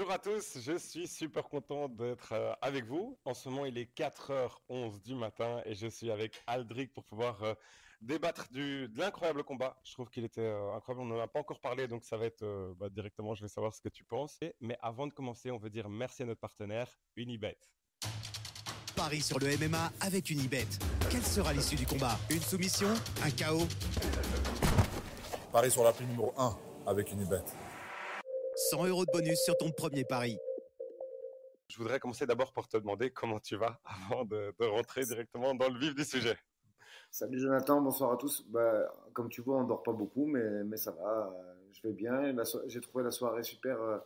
Bonjour à tous, je suis super content d'être euh, avec vous. En ce moment, il est 4h11 du matin et je suis avec Aldric pour pouvoir euh, débattre du, de l'incroyable combat. Je trouve qu'il était euh, incroyable, on n'en a pas encore parlé, donc ça va être bah, directement, je vais savoir ce que tu penses. Mais avant de commencer, on veut dire merci à notre partenaire, Unibet. Paris sur le MMA avec Unibet. Quelle sera l'issue du combat? Une soumission? Un chaos? Paris sur la numéro 1 avec Unibet. 100 euros de bonus sur ton premier pari. Je voudrais commencer d'abord par te demander comment tu vas avant de, rentrer directement dans le vif du sujet. Salut Jonathan, bonsoir à tous. Bah, comme tu vois, on dort pas beaucoup, mais, mais ça va. Je vais bien. J'ai trouvé la soirée super euh,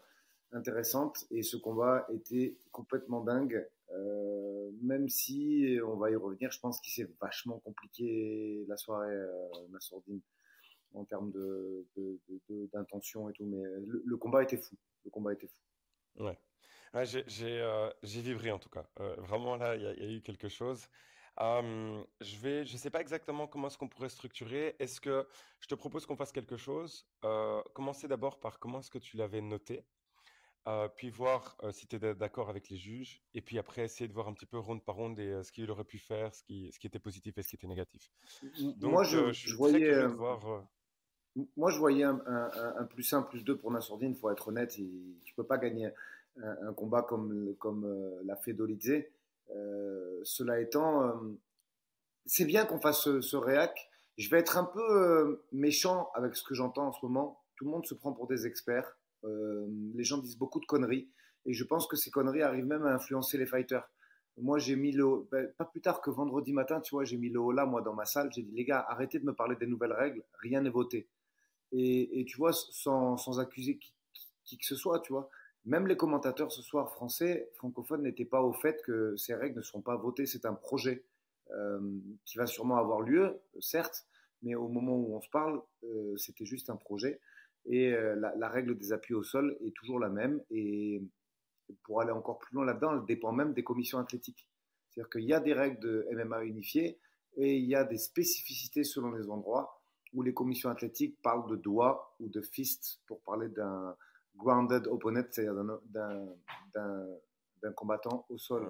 intéressante et ce combat était complètement dingue. Euh, même si on va y revenir, je pense qu'il s'est vachement compliqué la soirée, euh, ma sourdine en termes de, d'intention et tout. Mais le, combat était fou. Le combat était fou. Ouais. j'ai, euh, vibré en tout cas. Euh, vraiment là, il y, a eu quelque chose. je vais, je sais pas exactement comment est-ce qu'on pourrait structurer. Est-ce que je te propose qu'on fasse quelque chose? Euh, Commencer d'abord par comment est-ce que tu l'avais noté puis voir si tu es d'accord avec les juges, et puis après essayer de voir un petit peu ronde par ronde et, ce qu'il aurait pu faire, ce qui, ce qui était positif et ce qui était négatif. Donc, Moi, je, je voyais. Voir, moi, je voyais un, plus 1, plus 2 pour Nassourdine, il faut être honnête. tu ne peux pas gagner un, combat comme, comme euh, l'a fait Dolidze. Euh, cela étant, euh, c'est bien qu'on fasse ce, réac. Je vais être un peu méchant avec ce que j'entends en ce moment. Tout le monde se prend pour des experts. les gens disent beaucoup de conneries. Et je pense que ces conneries arrivent même à influencer les fighters. Moi, j'ai mis le, ben, pas plus tard que vendredi matin, tu vois, j'ai mis le haut là, moi, dans ma salle. J'ai dit, les gars, arrêtez de me parler des nouvelles règles. Rien n'est voté. Et, tu vois, sans, sans accuser qui, que ce soit, tu vois, même les commentateurs ce soir français, francophones, n'étaient pas au fait que ces règles ne seront pas votées. C'est un projet euh, qui va sûrement avoir lieu, certes, mais au moment où on se parle, euh, c'était juste un projet. Et euh, la, la, règle des appuis au sol est toujours la même. Et pour aller encore plus loin là-dedans, elle dépend même des commissions athlétiques. C'est-à-dire qu'il y a des règles de MMA unifiées et il y a des spécificités selon les endroits où les commissions athlétiques parlent de doigts ou de fist pour parler d'un grounded opponent, c'est-à-dire d'un combattant au sol.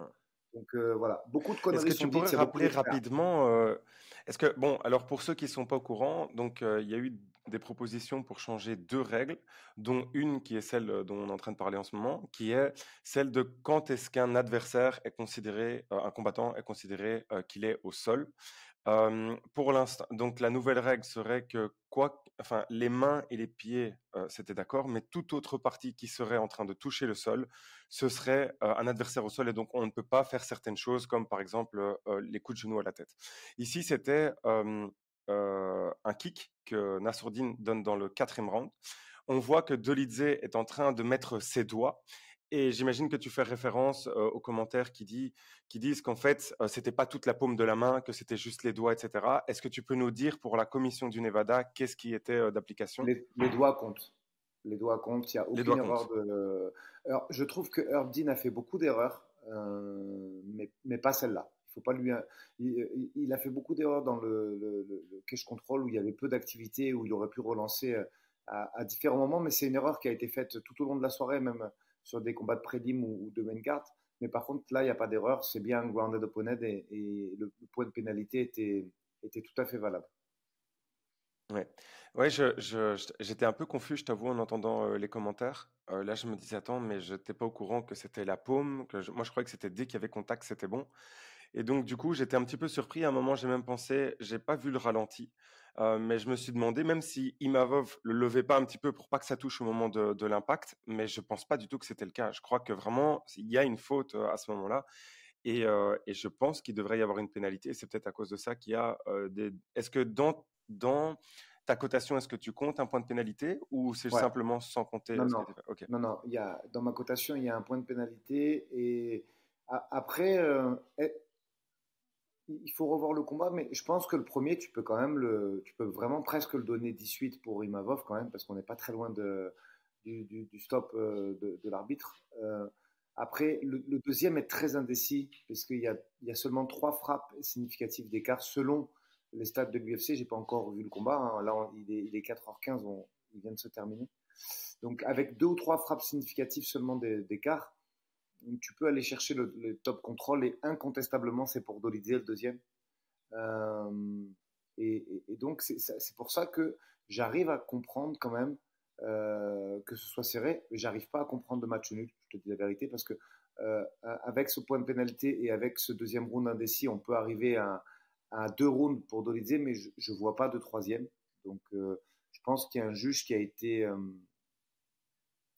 Donc euh, voilà, beaucoup de conneries. Est-ce que tu pourrais rappeler rapidement euh, Est-ce que bon, alors pour ceux qui sont pas au courant, donc euh, il y a eu des propositions pour changer deux règles, dont une qui est celle dont on est en train de parler en ce moment, qui est celle de quand est-ce qu'un adversaire est considéré, un combattant est considéré qu'il est au sol pour l'instant, donc la nouvelle règle serait que quoi, enfin les mains et les pieds, c'était d'accord, mais toute autre partie qui serait en train de toucher le sol, ce serait un adversaire au sol et donc on ne peut pas faire certaines choses comme par exemple les coups de genoux à la tête. Ici, c'était un kick que Nassourdine donne dans le quatrième round. On voit que Dolidze est en train de mettre ses doigts et j'imagine que tu fais référence aux commentaires qui, dit, qui disent qu'en fait, ce c'était pas toute la paume de la main, que c'était juste les doigts, etc. Est-ce que tu peux nous dire pour la commission du Nevada, qu'est-ce qui était d'application? Les, doigts comptent. Les doigts comptent. Il n'y a aucune erreur de. Alors, je trouve que Herb Dean a fait beaucoup d'erreurs, mais, mais pas celle-là. Il faut pas lui. Il, a fait beaucoup d'erreurs dans le, le, cache control où il y avait peu d'activité, où il aurait pu relancer à, à différents moments, mais c'est une erreur qui a été faite tout au long de la soirée, même sur des combats de prélim ou, de main card. Mais par contre, là, il n'y a pas d'erreur. C'est bien un grounded opponent et, et le, point de pénalité était, était tout à fait valable. Ouais, ouais j'étais un peu confus, je t'avoue, en entendant euh, les commentaires. Euh, là, je me disais, attends, mais je n'étais pas au courant que c'était la paume. Moi, je croyais que c'était dès qu'il y avait contact, c'était bon. Et donc, du coup, j'étais un petit peu surpris. À un moment, j'ai même pensé, j'ai pas vu le ralenti. Euh, mais je me suis demandé, même si Imavov le levait pas un petit peu pour pas que ça touche au moment de, l'impact, mais je pense pas du tout que c'était le cas. Je crois que vraiment, il y a une faute euh, à ce moment-là. Et, euh, et, je pense qu'il devrait y avoir une pénalité. C'est peut-être à cause de ça qu'il y a des. Est-ce que dans, dans ta cotation, est-ce que tu comptes un point de pénalité ou c'est simplement sans compter Non, non. non, non. Il y a, dans ma cotation, il y a un point de pénalité. Et après, il faut revoir le combat, mais je pense que le premier, tu peux quand même le, tu peux vraiment presque le donner 18 pour Imavov quand même, parce qu'on n'est pas très loin de, du, stop euh, de, l'arbitre. Euh, après, le, deuxième est très indécis, parce qu'il y a, il y a seulement trois frappes significatives d'écart selon les stades de l'UFC. J'ai pas encore vu le combat. Hein. Là, il, est, il, est, 4h15, il vient de se terminer. Donc avec deux ou trois frappes significatives seulement d'écart, tu peux aller chercher le, top contrôle et incontestablement c'est pour Dolizé le deuxième. Euh, et, donc c'est pour ça que j'arrive à comprendre quand même euh, que ce soit serré, j'arrive pas à comprendre de match nul, je te dis la vérité, parce que euh, avec ce point de pénalité et avec ce deuxième round indécis, on peut arriver à, deux rounds pour Dolizé, mais je ne vois pas de troisième. Donc je pense qu'il y a un juge qui a été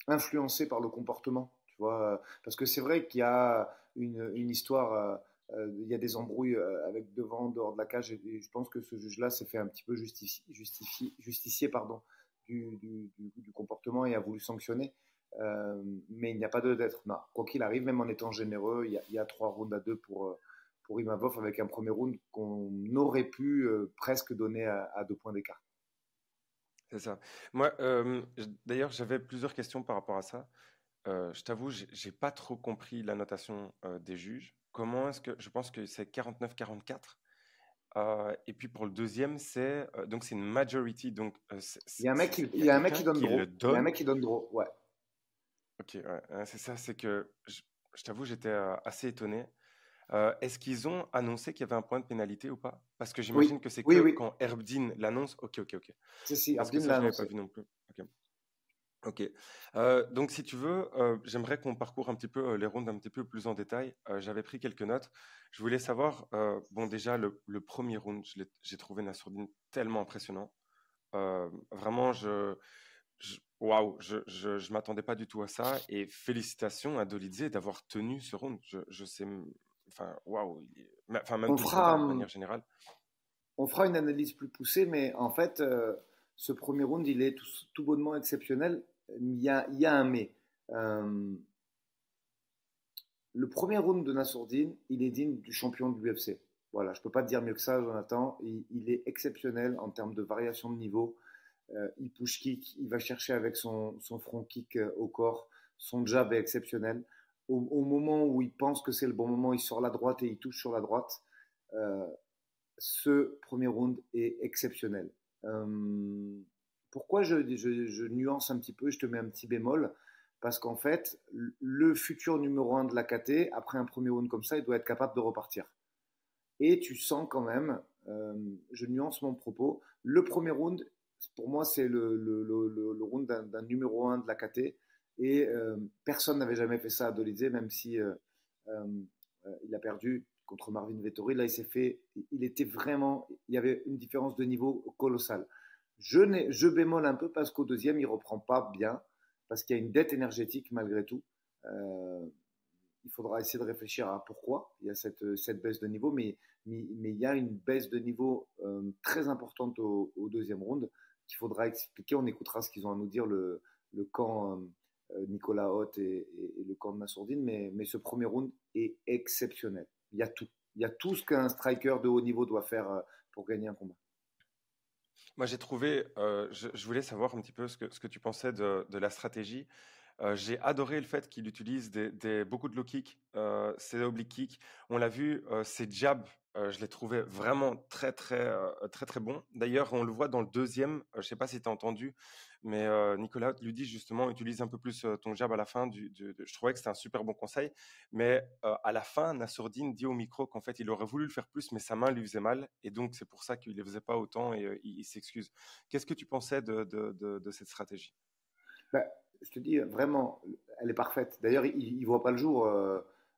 influencé par le comportement vois, parce que c'est vrai qu'il y a une, histoire, euh, euh, il y a des embrouilles euh, avec devant, dehors de la cage, et, je pense que ce juge-là s'est fait un petit peu justifier, justicier pardon, du, du, comportement et a voulu sanctionner. mais il n'y a pas de d'être. Quoi qu'il arrive, même en étant généreux, il y a, trois rounds à deux pour, pour Imavov avec un premier round qu'on aurait pu presque donner à deux points d'écart. C'est ça. Moi, d'ailleurs, j'avais plusieurs questions par rapport à ça. Euh, je t'avoue, j'ai pas trop compris la notation euh, des juges. Comment est-ce que je pense que c'est 49-44 euh, et puis pour le deuxième, c'est donc c'est une majority. Donc il y a un mec qui, il y a un mec qui donne draw. Il y a un mec qui donne draw. Ouais. Ok, ouais, c'est ça. C'est que je, t'avoue, j'étais assez étonné. Est-ce qu'ils ont annoncé qu'il y avait un point de pénalité ou pas? Parce que j'imagine que c'est que quand Herbdin l'annonce. Ok, ok, ok. Si, si, Herbdin l'annonce. pas vu non plus. Ok. Euh, donc, si tu veux, euh, j'aimerais qu'on parcourt un petit peu euh, les rounds un petit peu plus en détail. J'avais pris quelques notes. Je voulais savoir, bon, déjà, le, premier round, j'ai trouvé Nassourdine tellement impressionnant. vraiment, je, waouh, je, je, je m'attendais pas du tout à ça. Et félicitations à Dolidze d'avoir tenu ce round. Je, je sais, enfin, waouh, enfin, même on fera, de manière générale. On fera une analyse plus poussée, mais en fait ce premier round, il est tout, bonnement exceptionnel. Il y a, un mais. Euh, le premier round de Nassourdine, il est digne du champion de l'UFC. Voilà, je ne peux pas te dire mieux que ça, Jonathan. Il, est exceptionnel en termes de variation de niveau. Euh, il push kick, il va chercher avec son, son front kick euh, au corps. Son jab est exceptionnel. Au, moment où il pense que c'est le bon moment, il sort la droite et il touche sur la droite. ce premier round est exceptionnel. Euh, pourquoi je, nuance un petit peu, je te mets un petit bémol? Parce qu'en fait, le futur numéro 1 de la KT, après un premier round comme ça, il doit être capable de repartir. Et tu sens quand même, euh, je nuance mon propos, le premier round, pour moi, c'est le, round d'un numéro 1 de la KT. Et euh, personne n'avait jamais fait ça à Dolizé, même si il a perdu contre Marvin Vettori. Là, il s'est fait, il était vraiment, il y avait une différence de niveau colossale. Je, je bémol un peu parce qu'au deuxième, il reprend pas bien, parce qu'il y a une dette énergétique malgré tout. Euh, il faudra essayer de réfléchir à pourquoi il y a cette, baisse de niveau, mais, il y a une baisse de niveau euh, très importante au, deuxième round qu'il faudra expliquer. On écoutera ce qu'ils ont à nous dire le, camp euh, Nicolas Hoth et, le camp de Massourdine, mais ce premier round est exceptionnel il y a tout. Il y a tout ce qu'un striker de haut niveau doit faire euh, pour gagner un combat. Moi, j'ai trouvé, euh, je, voulais savoir un petit peu ce que, ce que tu pensais de, la stratégie. Euh, j'ai adoré le fait qu'il utilise des, beaucoup de low kick, euh, ses oblique kick. On l'a vu, ses jabs, je les trouvais vraiment très très très très bons. D'ailleurs, on le voit dans le deuxième. je ne sais pas si tu as entendu, mais euh, Nicolas lui dit justement, utilise un peu plus ton jab à la fin. Du, je trouvais que c'était un super bon conseil. Mais euh, à la fin, Nassourdine dit au micro qu'en fait, il aurait voulu le faire plus, mais sa main lui faisait mal. Et donc, c'est pour ça qu'il ne le faisait pas autant et il, s'excuse. Qu'est-ce que tu pensais de, de, cette stratégie? Bah, Je te dis, vraiment, elle est parfaite. D'ailleurs, il ne voit pas le jour.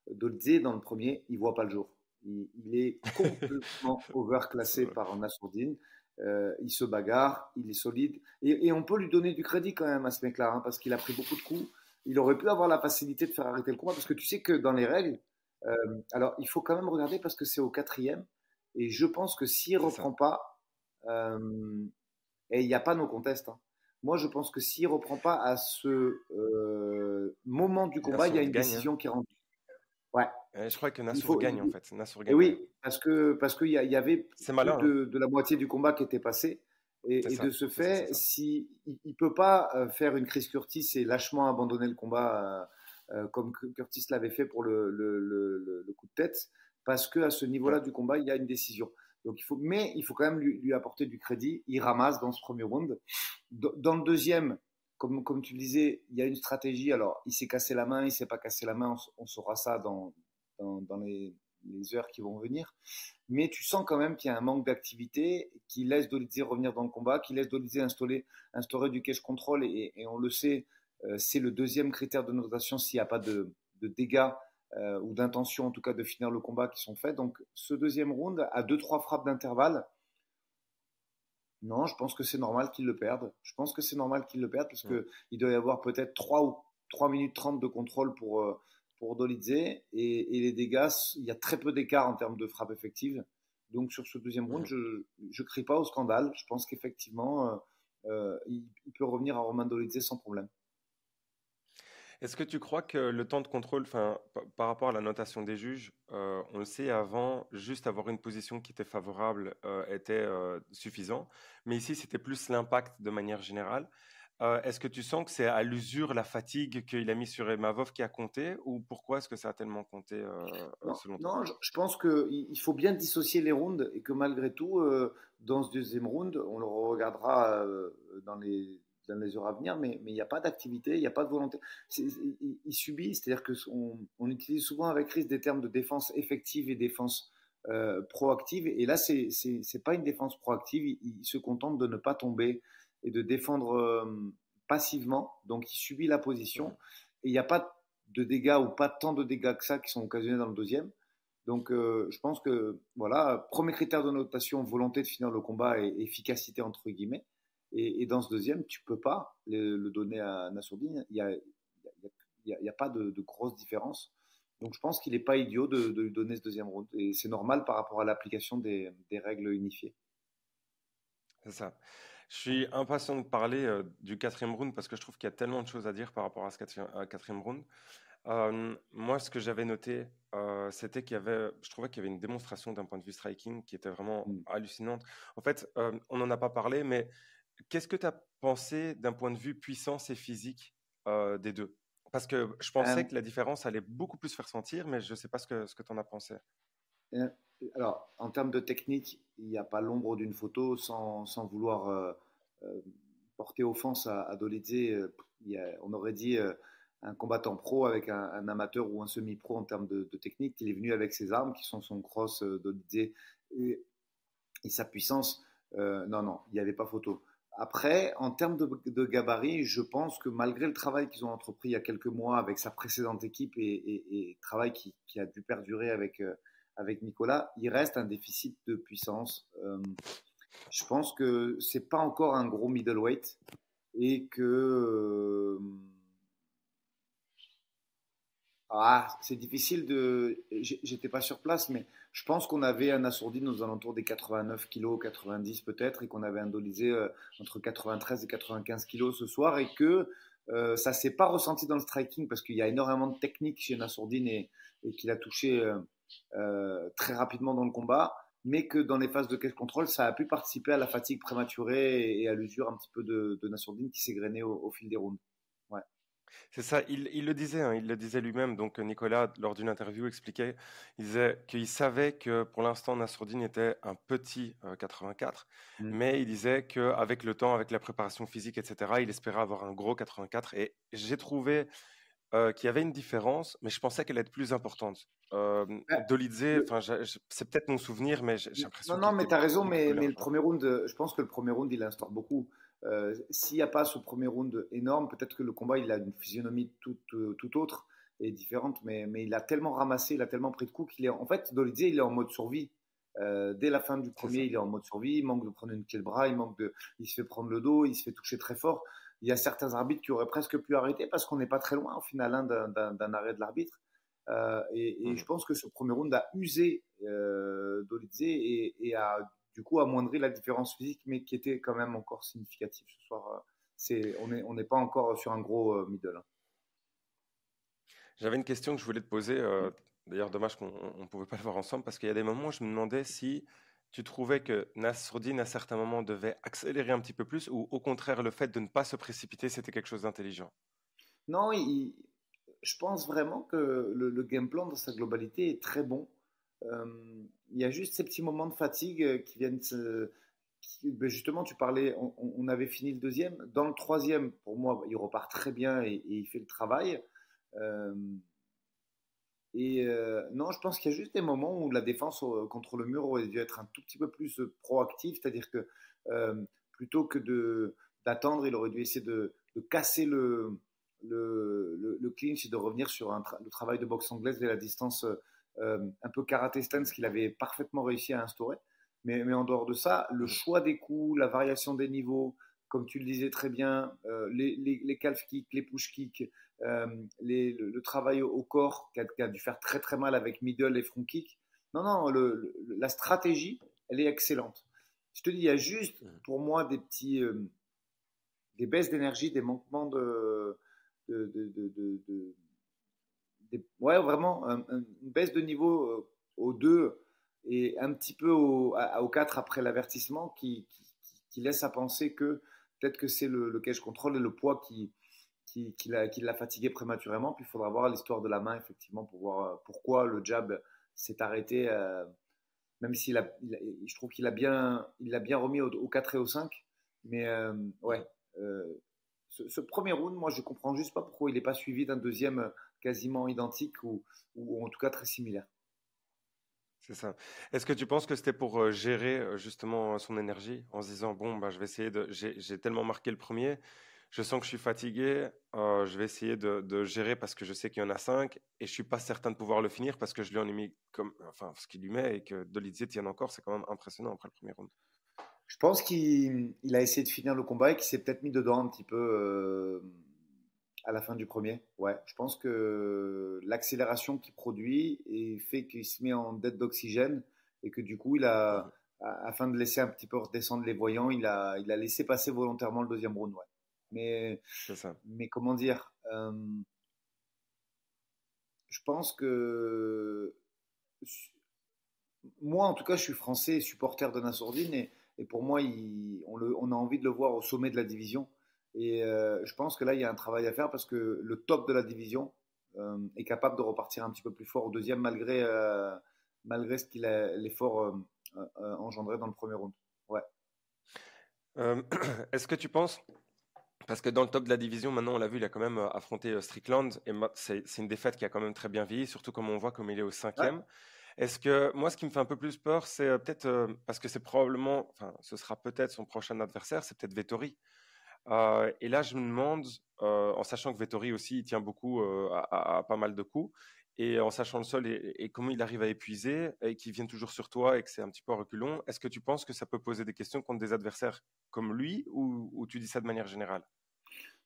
Dolze, dans le premier, il ne voit pas le jour. Il, il est complètement overclassé par Nassourdine. Euh, il se bagarre, il est solide. Et, on peut lui donner du crédit quand même à ce mec-là, hein, parce qu'il a pris beaucoup de coups. Il aurait pu avoir la facilité de faire arrêter le combat, parce que tu sais que dans les règles, euh, alors il faut quand même regarder parce que c'est au quatrième. Et je pense que s'il ne reprend pas, euh, et il n'y a pas nos contests. Hein. Moi, je pense que s'il ne reprend pas à ce moment du combat, il y a une hein. décision qui est rendue. Ouais. Je crois que Nassour gagne en fait. gagne. oui, parce que parce qu'il y, y, avait plus hein. de, la moitié du combat qui était passé. Et, de ce fait, si il, peut pas euh, faire une crise Curtis et lâchement abandonner le combat euh, euh, comme Curtis l'avait fait pour le, le, le, coup de tête, parce que à ce niveau-là du combat, il y a une décision. Donc il faut, mais il faut quand même lui, lui, apporter du crédit. Il ramasse dans ce premier round. Dans le deuxième, comme, comme tu le disais, il y a une stratégie. Alors, il s'est cassé la main, il s'est pas cassé la main. On, saura ça dans, dans, les, les, heures qui vont venir. Mais tu sens quand même qu'il y a un manque d'activité qui laisse Dolizé revenir dans le combat, qui laisse Dolizé instaurer, instaurer du cash control. Et, et on le sait, euh, c'est le deuxième critère de notation s'il n'y a pas de, de dégâts euh, ou d'intention en tout cas de finir le combat qui sont faits. Donc ce deuxième round, à deux trois frappes d'intervalle, non, je pense que c'est normal qu'ils le perdent. Je pense que c'est normal qu'ils le perdent parce qu'il doit y avoir peut-être 3 ou 3 minutes 30 de contrôle pour, euh, pour Dolidze et, et, les dégâts, il y a très peu d'écart en termes de frappe effective. Donc sur ce deuxième round, je ne crie pas au scandale. Je pense qu'effectivement, euh, il, peut revenir à Romain Dolidze sans problème. Est-ce que tu crois que le temps de contrôle, par rapport à la notation des juges, euh, on le sait avant, juste avoir une position qui était favorable euh, était euh, suffisant, mais ici c'était plus l'impact de manière générale. Est-ce que tu sens que c'est à l'usure, la fatigue qu'il a mis sur Emavov qui a compté, ou pourquoi est-ce que ça a tellement compté non, selon Non, je, je pense qu'il faut bien dissocier les rounds et que malgré tout, dans ce deuxième round, on le regardera dans les dans les heures à venir, mais il n'y a pas d'activité, il n'y a pas de volonté. Il, subit, c'est-à-dire qu'on on utilise souvent avec Chris des termes de défense effective et défense euh, proactive, et là, ce n'est pas une défense proactive, il, se contente de ne pas tomber et de défendre euh, passivement, donc il subit la position, et il n'y a pas de dégâts ou pas tant de dégâts que ça qui sont occasionnés dans le deuxième. Donc, euh, je pense que, voilà, premier critère de notation, volonté de finir le combat et efficacité entre guillemets. Et, dans ce deuxième, tu peux pas le, donner à Nassourdine. Il n'y a, y a, pas de, grosse différence. Donc je pense qu'il n'est pas idiot de, lui donner ce deuxième round. Et c'est normal par rapport à l'application des, règles unifiées. C'est ça. Je suis impatient de parler euh, du quatrième round parce que je trouve qu'il y a tellement de choses à dire par rapport à ce quatrième, round. Euh, moi, ce que j'avais noté, euh, c'était qu'il y avait, je trouvais qu'il y avait une démonstration d'un point de vue striking qui était vraiment mm. hallucinante. En fait, on n'en a pas parlé, mais Qu'est-ce que tu as pensé d'un point de vue puissance et physique des deux? Parce que je pensais que la différence allait beaucoup plus faire sentir, mais je ne sais pas ce que, ce que tu en as pensé. Alors, en termes de technique, il n'y a pas l'ombre d'une photo sans, sans vouloir euh, euh, porter offense à, à Dolidze. on aurait dit un combattant pro avec un, amateur ou un semi-pro en termes de, technique. Il est venu avec ses armes qui sont son cross Dolidze et, et, sa puissance. non, non, il n'y avait pas photo. Après, en termes de, gabarit, je pense que malgré le travail qu'ils ont entrepris il y a quelques mois avec sa précédente équipe et, travail qui, a dû perdurer avec, euh, avec Nicolas, il reste un déficit de puissance. Euh, je pense que c'est pas encore un gros middleweight et que euh, ah, c'est difficile de. J'étais pas sur place, mais je pense qu'on avait un assourdi aux alentours des 89 kg, 90 peut-être, et qu'on avait un dolisé euh, entre 93 et 95 kg ce soir, et que euh, ça s'est pas ressenti dans le striking parce qu'il y a énormément de technique chez Nassourdine et, et qu'il a touché très rapidement dans le combat, mais que dans les phases de caisse contrôle, ça a pu participer à la fatigue prématurée et, à l'usure un petit peu de, de Nassourdine qui s'est au, au fil des rounds. C'est ça, il, le disait, hein, il le disait lui-même. Donc Nicolas, lors d'une interview, expliquait, il disait qu'il savait que pour l'instant Nassourdine était un petit 84, euh, mmh. mais il disait qu'avec le temps, avec la préparation physique, etc., il espérait avoir un gros 84. Et j'ai trouvé euh, qu'il y avait une différence, mais je pensais qu'elle allait être plus importante. Euh, Dolidze, c'est peut-être mon souvenir, mais j'ai l'impression. Non, non, mais tu as raison, mais, mais, le premier round, je pense que le premier round, il instaure beaucoup. Euh, s'il n'y a pas ce premier round énorme, peut-être que le combat il a une physionomie toute, euh, autre et différente, mais, mais, il a tellement ramassé, il a tellement pris de coups qu'il est en fait, Dolidze, il est en mode survie. Euh, dès la fin du premier, il est en mode survie, il manque de prendre une clé de bras, il manque de, il se fait prendre le dos, il se fait toucher très fort. Il y a certains arbitres qui auraient presque pu arrêter parce qu'on n'est pas très loin au final hein, d'un arrêt de l'arbitre. et, et, je pense que ce premier round a usé euh, Dolidze et, et, a du coup amoindri la différence physique, mais qui était quand même encore significative ce soir. Euh, on n'est on pas encore sur un gros euh, middle. Hein. J'avais une question que je voulais te poser. Euh, d'ailleurs, dommage qu'on ne pouvait pas le voir ensemble parce qu'il y a des moments où je me demandais si tu trouvais que Nasruddin, à certains moments, devait accélérer un petit peu plus ou au contraire, le fait de ne pas se précipiter, c'était quelque chose d'intelligent? Non, je pense vraiment que le, game plan dans sa globalité est très bon. Euh, il y a juste ces petits moments de fatigue euh, qui viennent ben, justement, tu parlais, on, avait fini le deuxième. Dans le troisième, pour moi, il repart très bien et, il fait le travail. Euh, et euh, non, je pense qu'il y a juste des moments où la défense contre le mur aurait dû être un tout petit peu plus proactive, c'est-à-dire que plutôt que de d'attendre, il aurait dû essayer de, de casser le, le, le, clinch et de revenir sur un le travail de boxe anglaise dès la distance un peu karaté stance qu'il avait parfaitement réussi à instaurer. Mais, mais, en dehors de ça, le choix des coups, la variation des niveaux, comme tu le disais très bien, euh, les, les, les, calf kicks, les push kicks, euh, les, le, travail au corps qui a, dû faire très très mal avec middle et front kick. Non, non, le, la stratégie, elle est excellente. Je te dis, il y a juste pour moi des petits, euh, des baisses d'énergie, des manquements de, de, de, de ouais, vraiment une baisse de niveau aux deux et un petit peu au, au 4 après l'avertissement qui, qui, laisse à penser que peut-être que c'est le, le cage control et le poids qui, qui, qui l'a fatigué prématurément. Puis il faudra voir l'histoire de la main, effectivement, pour voir euh, pourquoi le jab s'est arrêté, euh, même s'il a, je trouve qu'il a bien, il l'a bien remis au, 4 et au 5. Mais euh, ouais, ce, ce, premier round, moi, je comprends juste pas pourquoi il n'est pas suivi d'un deuxième quasiment identique ou, ou en tout cas très similaire. Est-ce que tu penses que c'était pour gérer justement son énergie en se disant bon bah je vais essayer de j'ai tellement marqué le premier, je sens que je suis fatigué, je vais essayer de, gérer parce que je sais qu'il y en a cinq et je suis pas certain de pouvoir le finir parce que je lui en ai mis comme enfin ce qu'il lui met et que Dolizé tienne encore, c'est quand même impressionnant après le premier round. Je pense qu'il a essayé de finir le combat et qu'il s'est peut-être mis dedans un petit peu à la fin du premier, ouais. Je pense que l'accélération qu'il produit et fait qu'il se met en dette d'oxygène et que du coup, il a, afin de laisser un petit peu redescendre les voyants, il a, il a laissé passer volontairement le deuxième round, ouais. Mais, ça. mais comment dire euh, Je pense que moi, en tout cas, je suis français, supporter de Nassourdine et, et pour moi, il, on, le, on a envie de le voir au sommet de la division. Et euh, je pense que là, il y a un travail à faire parce que le top de la division euh, est capable de repartir un petit peu plus fort au deuxième, malgré, euh, malgré ce qu'il a l'effort engendré dans le premier round. Ouais. Est-ce que tu penses parce que dans le top de la division, maintenant, on l'a vu, il a quand même affronté Strickland. Et c'est une défaite qui a quand même très bien vieilli, surtout comme on voit comme il est au cinquième. Est-ce que moi, ce qui me fait un peu plus peur, c'est peut-être parce que c'est probablement, enfin, ce sera peut-être son prochain adversaire, c'est peut-être Vettori. Euh, et là, je me demande, euh, en sachant que Vettori aussi, il tient beaucoup euh, à, pas mal de coups, et en sachant le sol et, comment il arrive à épuiser, et qu'il vient toujours sur toi et que c'est un petit peu reculon, est-ce que tu penses que ça peut poser des questions contre des adversaires comme lui, ou, tu dis ça de manière générale?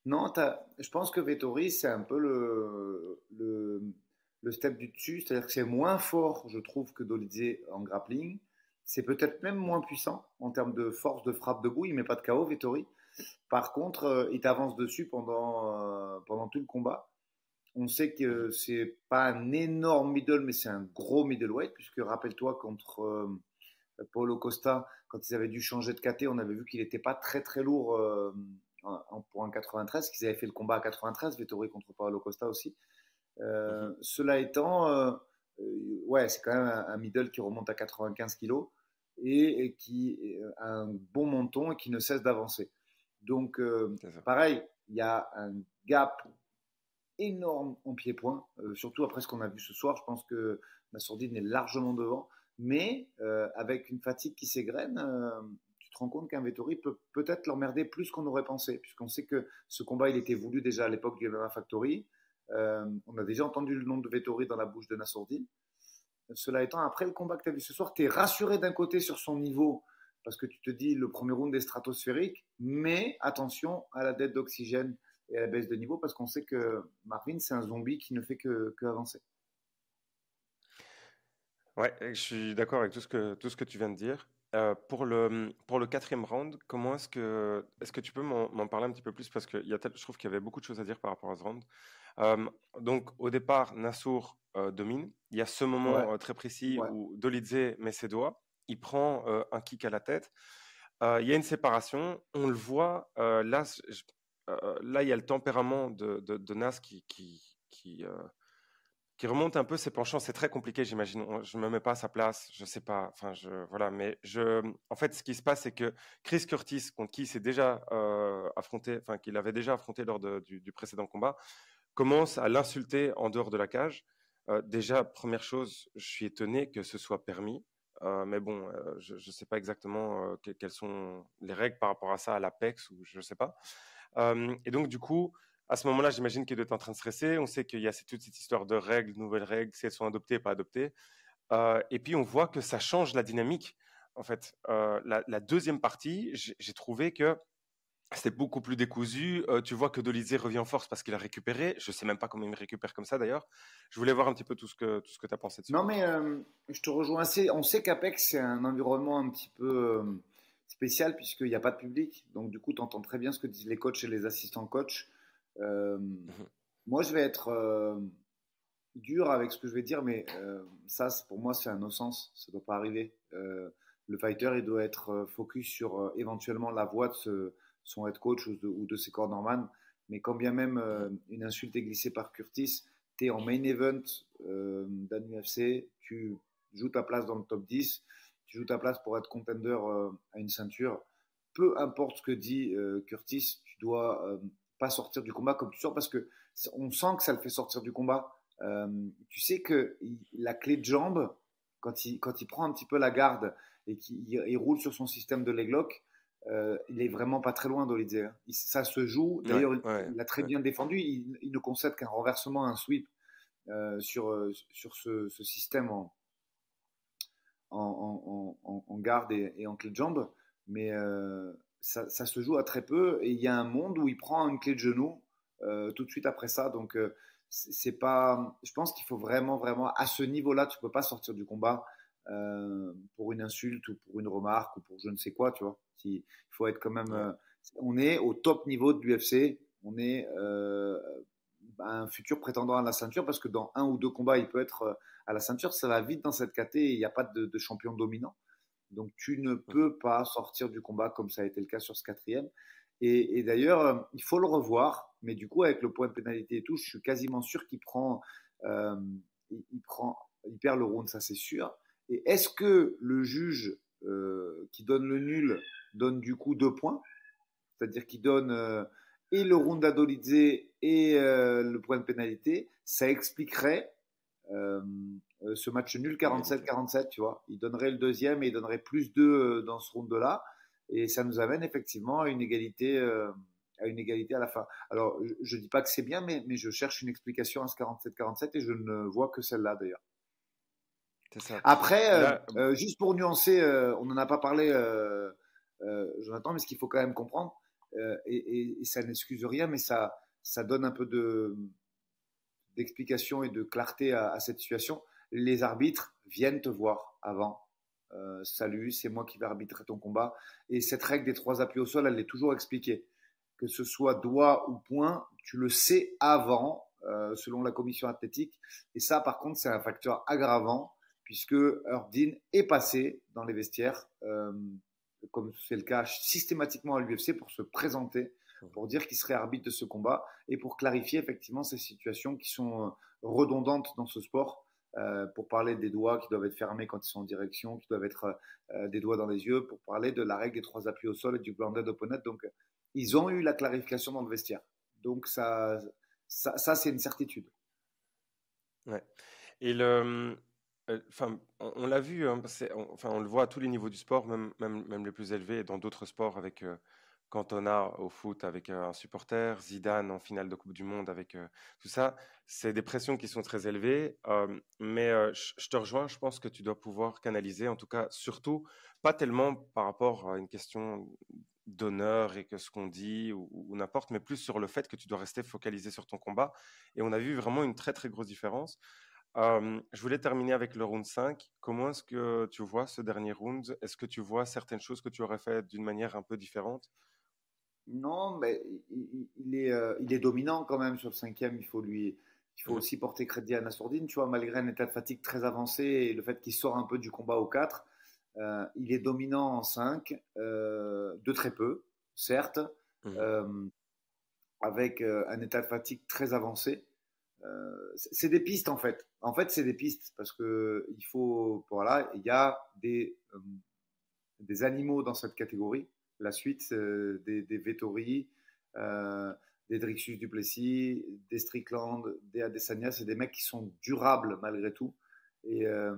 Non, je pense que Vettori, c'est un peu le, le, step du dessus, c'est-à-dire que c'est moins fort, je trouve, que Dolizé en grappling. C'est peut-être même moins puissant en termes de force de frappe debout. Il met pas de KO, Vettori. Par contre, euh, il t'avance dessus pendant, euh, pendant tout le combat. On sait que c'est pas un énorme middle, mais c'est un gros middleweight, puisque rappelle-toi contre euh, Paulo Costa, quand ils avaient dû changer de KT, on avait vu qu'il n'était pas très très lourd pour un 93, qu'ils avaient fait le combat à 93, Vettori contre Paulo Costa aussi. Mhm. Cela étant, ouais, c'est quand même un, middle qui remonte à 95 kg et, et, qui a un bon menton et qui ne cesse d'avancer. Donc, euh, pareil, il y a un gap énorme en pied-point, euh, surtout après ce qu'on a vu ce soir. Je pense que la sourdine est largement devant, mais euh, avec une fatigue qui s'égrène, tu te rends compte qu'un Vettori peut peut-être l'emmerder plus qu'on aurait pensé, puisqu'on sait que ce combat, il était voulu déjà à l'époque du MMA Factory. on a déjà entendu le nom de Vettori dans la bouche de Nassourdine. Cela étant, après le combat que tu as vu ce soir, tu es rassuré d'un côté sur son niveau parce que tu te dis le premier round est stratosphérique, mais attention à la dette d'oxygène et à la baisse de niveau, parce qu'on sait que Marvin, c'est un zombie qui ne fait que, avancer. Ouais, je suis d'accord avec tout ce que, tout ce que tu viens de dire. Euh, pour, le, pour le quatrième round, comment est-ce que, est-ce que tu peux m'en parler un petit peu plus? Parce que y a je trouve qu'il y avait beaucoup de choses à dire par rapport à ce round. Euh, donc, au départ, Nassour euh, domine. Il y a ce moment très précis où Dolidze met ses doigts il prend un kick à la tête. il y a une séparation, on le voit. là, là, il y a le tempérament de, Nas qui, remonte un peu ses penchants. C'est très compliqué, j'imagine. Je me mets pas à sa place, je sais pas. Enfin, voilà, mais en fait, ce qui se passe, c'est que Chris Curtis, contre qui il s'est déjà euh, affronté, enfin, qu'il avait déjà affronté lors du, précédent combat, commence à l'insulter en dehors de la cage. Euh, déjà, première chose, je suis étonné que ce soit permis. Mais bon, je ne sais pas exactement quelles sont les règles par rapport à ça à l'Apex ou je ne sais pas. et donc, du coup, à ce moment-là, j'imagine qu'il doit être en train de stresser. On sait qu'il y a toute cette histoire de règles, nouvelles règles, si elles sont adoptées, pas adoptées. Et puis, on voit que ça change la dynamique. En fait, la, deuxième partie, j'ai trouvé que c'était beaucoup plus décousu. Euh, tu vois que Dolizé revient en force parce qu'il a récupéré. Je ne sais même pas comment il récupère comme ça d'ailleurs. Je voulais voir un petit peu tout ce que, tout ce que tu as pensé dessus. Non, mais je te rejoins assez. On sait qu'Apex, c'est un environnement un petit peu spécial puisqu'il n'y a pas de public. Donc, du coup, tu entends très bien ce que disent les coachs et les assistants coachs. Euh, mhm. Moi, je vais être euh, dur avec ce que je vais dire, mais euh, ça, pour moi, c'est un no-sens. Ça ne doit pas arriver. le fighter, il doit être focus sur éventuellement la voix de son head coach ou de, ou de ses. Mais quand bien même une insulte est glissée par Curtis, tu es en main event d'un UFC, tu joues ta place dans le top 10, tu joues ta place pour être contender à une ceinture. Peu importe ce que dit Curtis, tu dois sortir du combat comme tu sors parce que on sent que ça le fait sortir du combat. Euh, tu sais que la clé de jambe, quand il, quand il prend un petit peu la garde et qu'il roule sur son système de leg lock, euh, il est vraiment pas très loin d'Olidze. Hein. Ça se joue. D'ailleurs, il a très bien défendu. Il, ne concède qu'un renversement, un sweep euh, sur, sur ce, système en, en, en, garde et, et, en clé de jambe. Mais ça, se joue à très peu. Et il y a un monde où il prend une clé de genou euh, tout de suite après ça. Donc, euh, c'est pas. Je pense qu'il faut vraiment, vraiment, à ce niveau-là, tu peux pas sortir du combat euh, pour une insulte ou pour une remarque ou pour je ne sais quoi, tu vois. Il faut être quand même. on est au top niveau de l'UFC. On est un futur prétendant à la ceinture parce que dans un ou deux combats, il peut être à la ceinture. Ça va vite dans cette catégorie. Il n'y a pas de, de champion dominant. Donc tu ne peux pas sortir du combat comme ça a été le cas sur ce quatrième. Et, d'ailleurs, euh, il faut le revoir, mais du coup, avec le point de pénalité et tout, je suis quasiment sûr qu'il prend, euh, il, prend, il perd le round, ça c'est sûr. Et est-ce que le juge euh, qui donne le nul donne du coup deux points? C'est-à-dire qu'il donne et le round d'Adolidze et le point de pénalité Ça expliquerait euh, ce match nul 47-47, tu vois. Il donnerait le deuxième et il donnerait plus 2 euh, dans ce round-là. Et ça nous amène effectivement à une égalité, euh, à, une égalité à la fin. Alors, je ne dis pas que c'est bien, mais je cherche une explication à ce 47-47 et je ne vois que celle-là d'ailleurs. Après, juste pour nuancer, on n'en a pas parlé, Jonathan, mais ce qu'il faut quand même comprendre, et, ça n'excuse rien, mais ça, ça donne un peu de, d'explication et de clarté à, cette situation les arbitres viennent te voir avant. Euh, salut, c'est moi qui vais arbitrer ton combat. Et cette règle des trois appuis au sol, elle est toujours expliquée. Que ce soit doigt ou point, tu le sais avant, euh, selon la commission athlétique. Et ça, par contre, c'est un facteur aggravant, puisque Dean est passé dans les vestiaires, euh, comme c'est le cas systématiquement à l'UFC, pour se présenter, pour dire qu'il serait arbitre de ce combat et pour clarifier effectivement ces situations qui sont redondantes dans ce sport euh, pour parler des doigts qui doivent être fermés quand ils sont en direction, qui doivent être euh, des doigts dans les yeux, pour parler de la règle des trois appuis au sol et du blended opponent. Donc, ils ont eu la clarification dans le vestiaire. Donc, ça, ça, c'est une certitude. Ouais. Et le, euh, enfin, on, l'a vu, hein, enfin, on le voit à tous les niveaux du sport, même, les plus élevés, dans d'autres sports avec Cantona au foot avec un supporter, Zidane en finale de Coupe du Monde avec tout ça. C'est des pressions qui sont très élevées, mais je te rejoins, je pense que tu dois pouvoir canaliser, en tout cas, surtout, pas tellement par rapport à une question d'honneur et que ce qu'on dit ou, n'importe, mais plus sur le fait que tu dois rester focalisé sur ton combat. Et on a vu vraiment une très très grosse différence. Je voulais terminer avec le round 5. Comment est-ce que tu vois ce dernier round? Est-ce que tu vois certaines choses que tu aurais fait d'une manière un peu différente? Non, mais il, est, euh, il est dominant quand même sur le cinquième. Il faut lui, il faut aussi porter crédit à Nassourdine, tu vois, malgré un état de fatigue très avancé et le fait qu'il sort un peu du combat au 4. Euh, il est dominant en 5, euh, de très peu, certes, mmh. avec un état de fatigue très avancé. C'est des pistes en fait. En fait, c'est des pistes parce que il faut, voilà, il y a des, des animaux dans cette catégorie. La suite des, des Vettori, des Drixus Duplessis, des Strickland, des Adesanya, c'est des mecs qui sont durables malgré tout. Et, euh,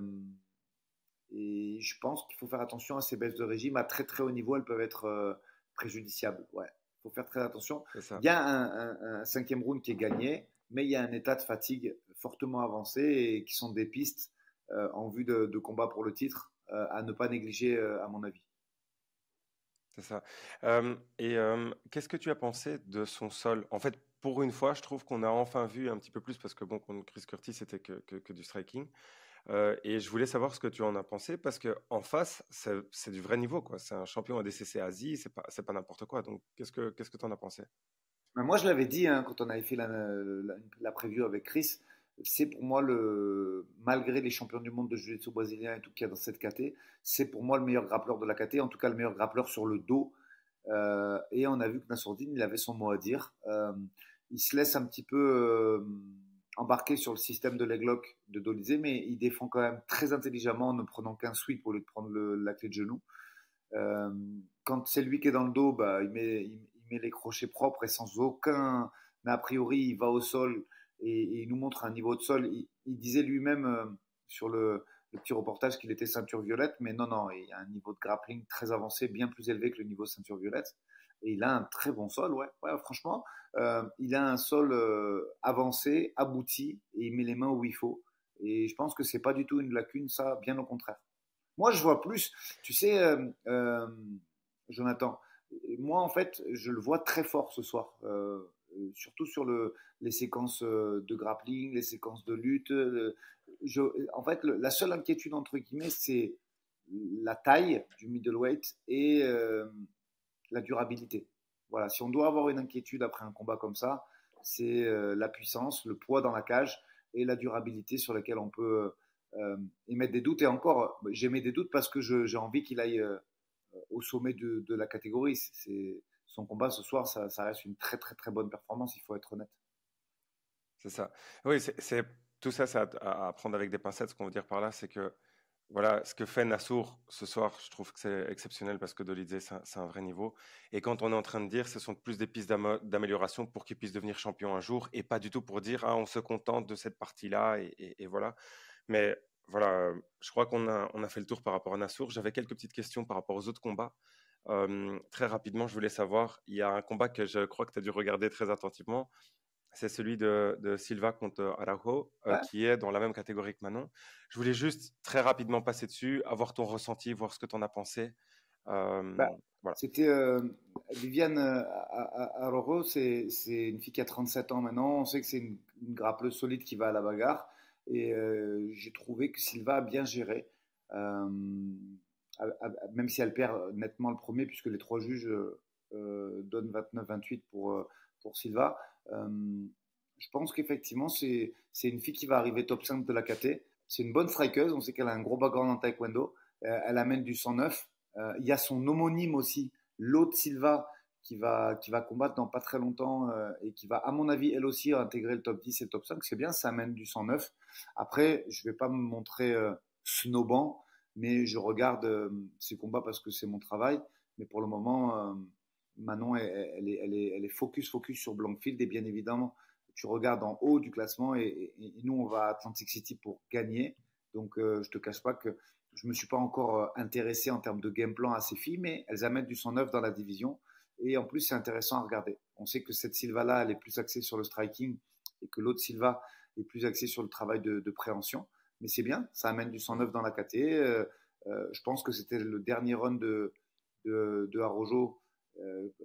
et je pense qu'il faut faire attention à ces baisses de régime. À très très haut niveau, elles peuvent être euh, préjudiciables. Ouais, il faut faire très attention. Il y a un, cinquième round qui est gagné, mais il y a un état de fatigue fortement avancé et qui sont des pistes euh, en vue de, combat pour le titre à ne pas négliger, à mon avis. C'est ça. et qu'est-ce que tu as pensé de son sol? En fait, pour une fois, je trouve qu'on a enfin vu un petit peu plus, parce que bon, Chris Curtis, c'était que, que, du striking. et je voulais savoir ce que tu en as pensé, parce qu'en face, c'est du vrai niveau. C'est un champion ADCC Asie, c'est pas, pas n'importe quoi. Donc, qu'est-ce que tu en as pensé? Moi, je l'avais dit hein, quand on avait fait la, la, preview avec Chris c'est pour moi le, malgré les champions du monde de jiu-jitsu brésilien et tout qu'il y a dans cette KT, c'est pour moi le meilleur grappleur de la KT, en tout cas le meilleur grappleur sur le dos. Euh, et on a vu que Nassourdine, il avait son mot à dire. Euh, il se laisse un petit peu euh, embarquer sur le système de leglock de Dolizé, mais il défend quand même très intelligemment en ne prenant qu'un sweep au lieu de prendre la clé de genou. quand c'est lui qui est dans le dos, bah, il, met, met les crochets propres et sans aucun a priori, il va au sol et, il nous montre un niveau de sol. Il, disait lui-même euh, sur le, petit reportage qu'il était ceinture violette, mais non, non, il a un niveau de grappling très avancé, bien plus élevé que le niveau ceinture violette. Et il a un très bon sol, ouais. ouais franchement, euh, il a un sol euh, avancé, abouti, et il met les mains où il faut. Et je pense que c'est pas du tout une lacune, ça, bien au contraire. Moi, je vois plus, tu sais, Jonathan, moi, en fait, je le vois très fort ce soir. Euh, surtout sur le, les séquences euh, de grappling, les séquences de lutte. Euh, en fait, la seule inquiétude, entre guillemets, c'est la taille du middleweight et la durabilité. Voilà, si on doit avoir une inquiétude après un combat comme ça, c'est la puissance, le poids dans la cage et la durabilité sur laquelle on peut émettre des doutes. Et encore, j'émets des doutes parce que j'ai envie qu'il aille au sommet de, la catégorie. Son combat ce soir, ça, reste une très très très bonne performance, il faut être honnête. C'est ça. Oui, c'est tout ça, c'est à, prendre avec des pincettes. Ce qu'on veut dire par là, c'est que voilà, ce que fait Nassour ce soir, je trouve que c'est exceptionnel parce que Dolidze, c'est un, vrai niveau. Et quand on est en train de dire, ce sont plus des pistes d'amélioration pour qu'il puisse devenir champion un jour et pas du tout pour dire, ah, on se contente de cette partie-là et, voilà. Mais voilà, je crois qu'on a, on a fait le tour par rapport à Nassour. J'avais quelques petites questions par rapport aux autres combats très rapidement, je voulais savoir, il y a un combat que je crois que tu as dû regarder très attentivement. C'est celui de, Silva contre Araujo, euh, qui est dans la même catégorie que Manon. Je voulais juste très rapidement passer dessus, avoir ton ressenti, voir ce que tu en as pensé. Bah, c'était Viviane Araujo, c'est une fille qui a 37 ans maintenant. On sait que c'est une, une, grappleuse solide qui va à la bagarre. Et j'ai trouvé que Silva a bien géré même si elle perd nettement le premier, puisque les trois juges euh, donnent 29-28 pour, euh, pour Silva. Euh, je pense qu'effectivement, c'est une fille qui va arriver top 5 de la KT. C'est une bonne strikeuse. On sait qu'elle a un gros background en taekwondo. elle amène du 109. il y a son homonyme aussi, l'autre Silva, qui va, qui va combattre dans pas très longtemps et qui va, à mon avis, elle aussi intégrer le top 10 et le top 5. C'est bien, ça amène du 109. Après, je ne vais pas me montrer snobant mais je regarde euh, ces combats parce que c'est mon travail. Mais pour le moment, euh, Manon, elle, est, elle, est, focus, focus sur Blankfield. Et bien évidemment, tu regardes en haut du classement et, nous, on va à Atlantic City pour gagner. Donc, euh, je te cache pas que je me suis pas encore intéressé en termes de game plan à ces filles, mais elles amènent du 109 dans la division. Et en plus, c'est intéressant à regarder. On sait que cette Silva-là, elle est plus axée sur le striking et que l'autre Silva est plus axée sur le travail de, de préhension mais c'est bien, ça amène du 109 dans la KT. Euh, euh, je pense que c'était le dernier run de, de, de Arojo,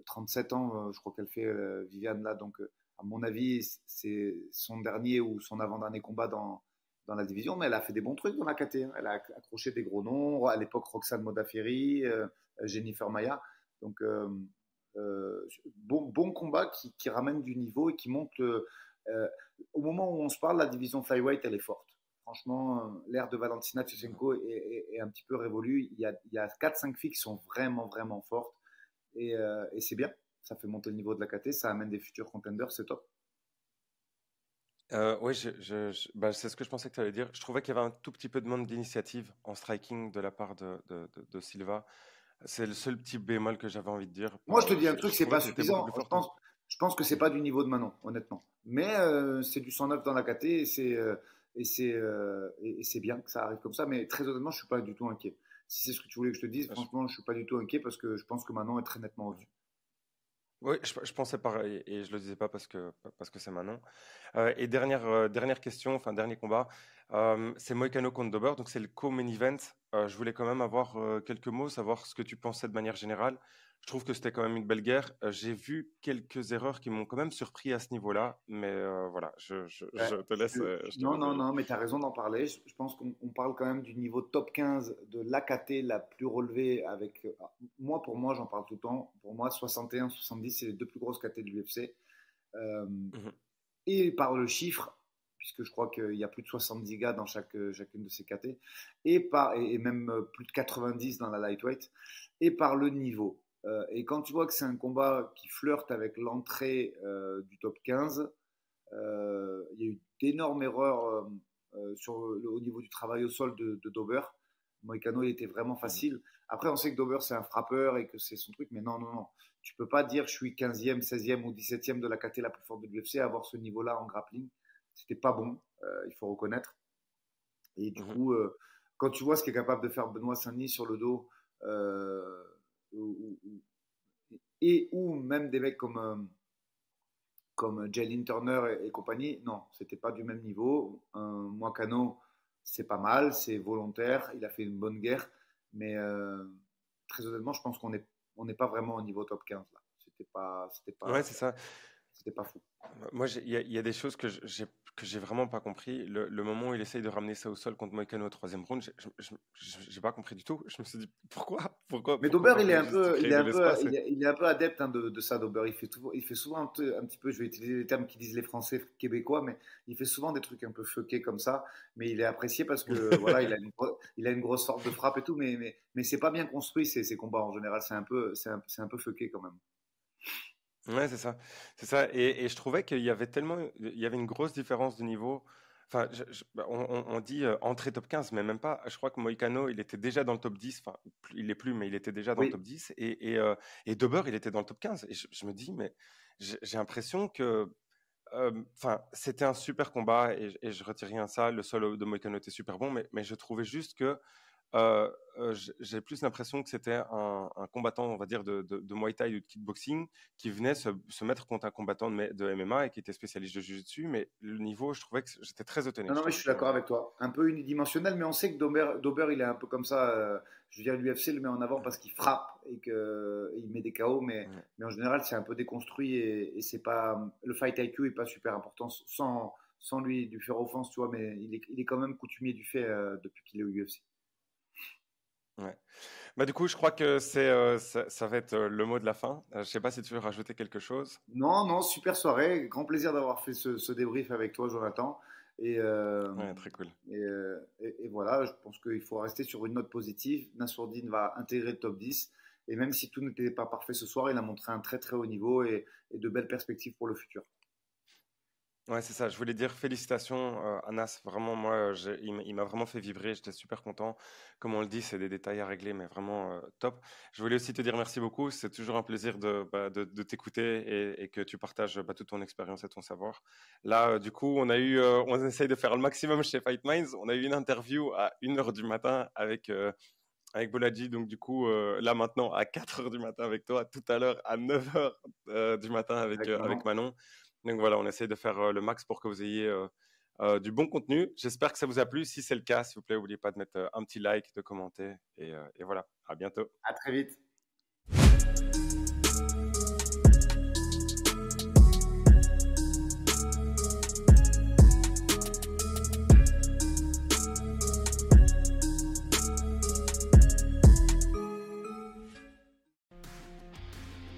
37 euh, ans, je crois qu'elle fait Viviane là, donc à mon avis, c'est son dernier ou son avant-dernier combat dans, dans la division, mais elle a fait des bons trucs dans la KT. Hein. Elle a accroché des gros noms, à l'époque Roxane Modafferi, Jennifer Maya. Donc, bon, bon combat qui, ramène du niveau et qui monte. au moment où on se parle, la division flyweight, elle est forte franchement, l'ère de Valentina Tchechenko est, un petit peu révolue. Il y a, il 4-5 filles qui sont vraiment, vraiment fortes. Euh, et, c'est bien. Ça fait monter le niveau de la KT, ça amène des futurs contenders, c'est top. Euh, oui, bah, c'est ce que je pensais que tu allais dire. Je trouvais qu'il y avait un tout petit peu de manque d'initiative en striking de la part de, Silva. C'est le seul petit bémol que j'avais envie de dire. Moi, je te dis un truc, c'est pas suffisant. Je pense, je pense que c'est pas du niveau de Manon, honnêtement. Mais euh, c'est du 109 dans la KT et c'est euh, et c'est et, c'est bien que ça arrive comme ça. Mais très honnêtement, je suis pas du tout inquiet. Si c'est ce que tu voulais que je te dise, franchement, je suis pas du tout inquiet parce que je pense que Manon est très nettement au-dessus. Oui, je, pensais pareil et je le disais pas parce que parce que c'est Manon. Euh, et dernière euh, dernière question, enfin dernier combat, euh, c'est Moïcano contre Dober, donc c'est le co-main event. je voulais quand même avoir quelques mots, savoir ce que tu pensais de manière générale je trouve que c'était quand même une belle guerre. Euh, j'ai vu quelques erreurs qui m'ont quand même surpris à ce niveau-là, mais euh, voilà, je, te laisse. Euh, non, non, non, mais tu as raison d'en parler. Je, pense qu'on parle quand même du niveau top 15 de l'AKT la plus relevée. Avec, moi, pour moi, j'en parle tout le temps. Pour moi, 61, 70, c'est les deux plus grosses KT de l'UFC. Mmh et par le chiffre, puisque je crois qu'il y a plus de 70 gars dans chaque, chacune de ces KT, et, par, et même plus de 90 dans la lightweight, et par le niveau. Euh, et quand tu vois que c'est un combat qui flirte avec l'entrée euh, du top 15, euh, il y a eu d'énormes erreurs sur au niveau du travail au sol de, de Dober. Moïcano, il était vraiment facile. Après, on sait que Dober, c'est un frappeur et que c'est son truc, mais non, non, non. Tu peux pas dire je suis 15e, 16e ou 17e de la KT la plus forte de l'UFC, avoir ce niveau-là en grappling. C'était pas bon, il faut reconnaître. Et du mhm. coup, quand tu vois ce qu'est capable de faire Benoît Saint-Denis sur le dos, et ou même des mecs comme, euh, comme Jalen Turner et, compagnie, non, c'était pas du même niveau. Un Moicano, c'est pas mal, c'est volontaire, il a fait une bonne guerre, mais euh, très honnêtement, je pense qu'on n'est on n'est pas vraiment au niveau top 15 là. C'était pas, c'était pas. Ouais, c'est ça. C'était pas fou. Moi, il y, a des choses que j'ai que j'ai vraiment pas compris. Le, moment où il essaye de ramener ça au sol contre Moïcano au troisième round, j'ai pas compris du tout. Je me suis dit pourquoi, pourquoi? Mais Dober, il est un peu, il est un peu, il est, un peu adepte hein, de, ça. Dober, il fait tout, il fait souvent un, petit peu, je vais utiliser les termes qui disent les Français québécois, mais il fait souvent des trucs un peu fuckés comme ça. Mais il est apprécié parce que voilà, il a, une, il a une grosse sorte de frappe et tout, mais mais, mais c'est pas bien construit ces, ces combats en général. C'est un peu, c'est un, un peu fucké quand même. Ouais, c'est ça. C'est ça. Et, et je trouvais qu'il y avait tellement, il y avait une grosse différence de niveau. Enfin, bah, on, dit euh, entrée top 15, mais même pas. Je crois que Moïcano, il était déjà dans le top 10. Enfin, il n'est plus, mais il était déjà dans le top 10. Et, et, euh, et Dober, il était dans le top 15. Et je, me dis, mais j'ai l'impression que. Euh, enfin, c'était un super combat et, et je retire rien à ça. Le solo de Moïcano était super bon, mais, mais je trouvais juste que euh, euh, j'ai plus l'impression que c'était un, combattant, on va dire, de, de, Muay Thai ou de kickboxing qui venait se, mettre contre un combattant de, MMA et qui était spécialiste de Jiu-Jitsu. Mais le niveau, je trouvais que j'étais très étonné. Non, non, mais je suis d'accord avec toi. Un peu unidimensionnel, mais on sait que Dober, il est un peu comme ça. Euh, je veux dire, l'UFC le met en avant parce qu'il frappe et qu'il met des KO, mais, mais en général, c'est un peu déconstruit et, c'est pas. Le fight IQ est pas super important sans, sans lui, lui faire offense, tu vois, mais il est, il est quand même coutumier du fait depuis qu'il est au UFC. Ouais. Bah, du coup, je crois que c'est, euh, ça, va être euh, le mot de la fin. Euh, je ne sais pas si tu veux rajouter quelque chose. Non, non, super soirée. Grand plaisir d'avoir fait ce, débrief avec toi, Jonathan. Et, très cool. Et, voilà, je pense qu'il faut rester sur une note positive. Nassourdine va intégrer le top 10. Et même si tout n'était pas parfait ce soir, il a montré un très très haut niveau et de belles perspectives pour le futur. Ouais, c'est ça. Je voulais dire félicitations, euh, Anas. Vraiment, moi, il m'a vraiment fait vibrer. J'étais super content. Comme on le dit, c'est des détails à régler, mais vraiment euh, top. Je voulais aussi te dire merci beaucoup. C'est toujours un plaisir de, bah, de, t'écouter et, que tu partages bah, toute ton expérience et ton savoir. Là, euh, du coup, on a eu, on essaye de faire le maximum chez Fight Minds. On a eu une interview à 1h du matin avec avec Bolaji. Donc, du coup, là maintenant à 4 h du matin avec toi, tout à l'heure à 9 h du matin avec, avec Manon. Donc voilà, on essaie de faire euh, le max pour que vous ayez euh, euh, du bon contenu. J'espère que ça vous a plu. Si c'est le cas, s'il vous plaît, n'oubliez pas de mettre un petit like, de commenter. Et, et voilà, à bientôt. À très vite.